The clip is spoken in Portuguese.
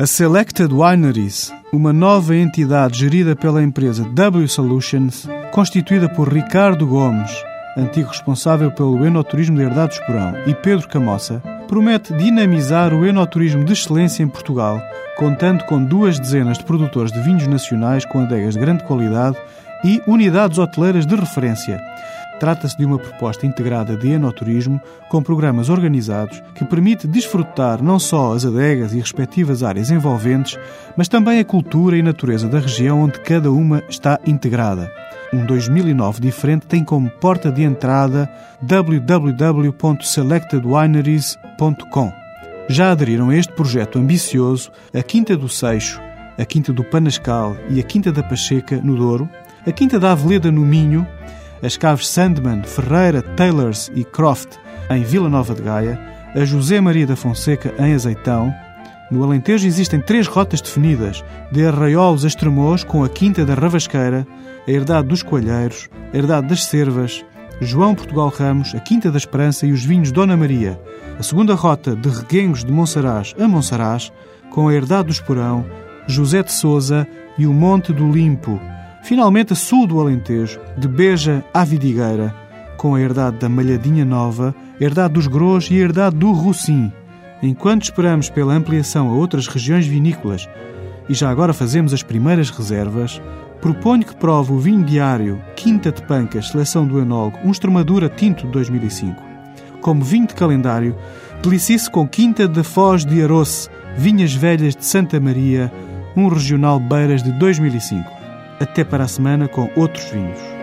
A Selected Wineries, uma nova entidade gerida pela empresa W Solutions, constituída por Ricardo Gomes, antigo responsável pelo enoturismo de Herdade do Esporão, e Pedro Camossa, promete dinamizar o enoturismo de excelência em Portugal, contando com duas dezenas de produtores de vinhos nacionais com adegas de grande qualidade e unidades hoteleiras de referência. Trata-se de uma proposta integrada de enoturismo com programas organizados que permite desfrutar não só as adegas e respectivas áreas envolventes, mas também a cultura e natureza da região onde cada uma está integrada. Um 2009 diferente tem como porta de entrada www.selectedwineries.com. Já aderiram a este projeto ambicioso a Quinta do Seixo, a Quinta do Panascal e a Quinta da Pacheca, no Douro, a Quinta da Aveleda, no Minho, as caves Sandman, Ferreira, Taylors e Croft, em Vila Nova de Gaia, a José Maria da Fonseca, em Azeitão. No Alentejo existem três rotas definidas, de Arraiolos a Estremoz, com a Quinta da Ravasqueira, a Herdade dos Coelheiros, a Herdade das Cervas, João Portugal Ramos, a Quinta da Esperança e os vinhos Dona Maria. A segunda rota de Reguengos de Monsaraz a Monsaraz, com a Herdade do Esporão, José de Souza e o Monte do Limpo. Finalmente, a sul do Alentejo, de Beja à Vidigueira, com a herdade da Malhadinha Nova, herdade dos Gros e herdade do Roussim. Enquanto esperamos pela ampliação a outras regiões vinícolas e já agora fazemos as primeiras reservas, proponho que prove o vinho diário Quinta de Pancas, seleção do enólogo, um Extremadura tinto de 2005. Como vinho de calendário, delicie-se com Quinta da Foz de Aroce, Vinhas Velhas de Santa Maria, um regional Beiras de 2005. Até para a semana com outros vinhos.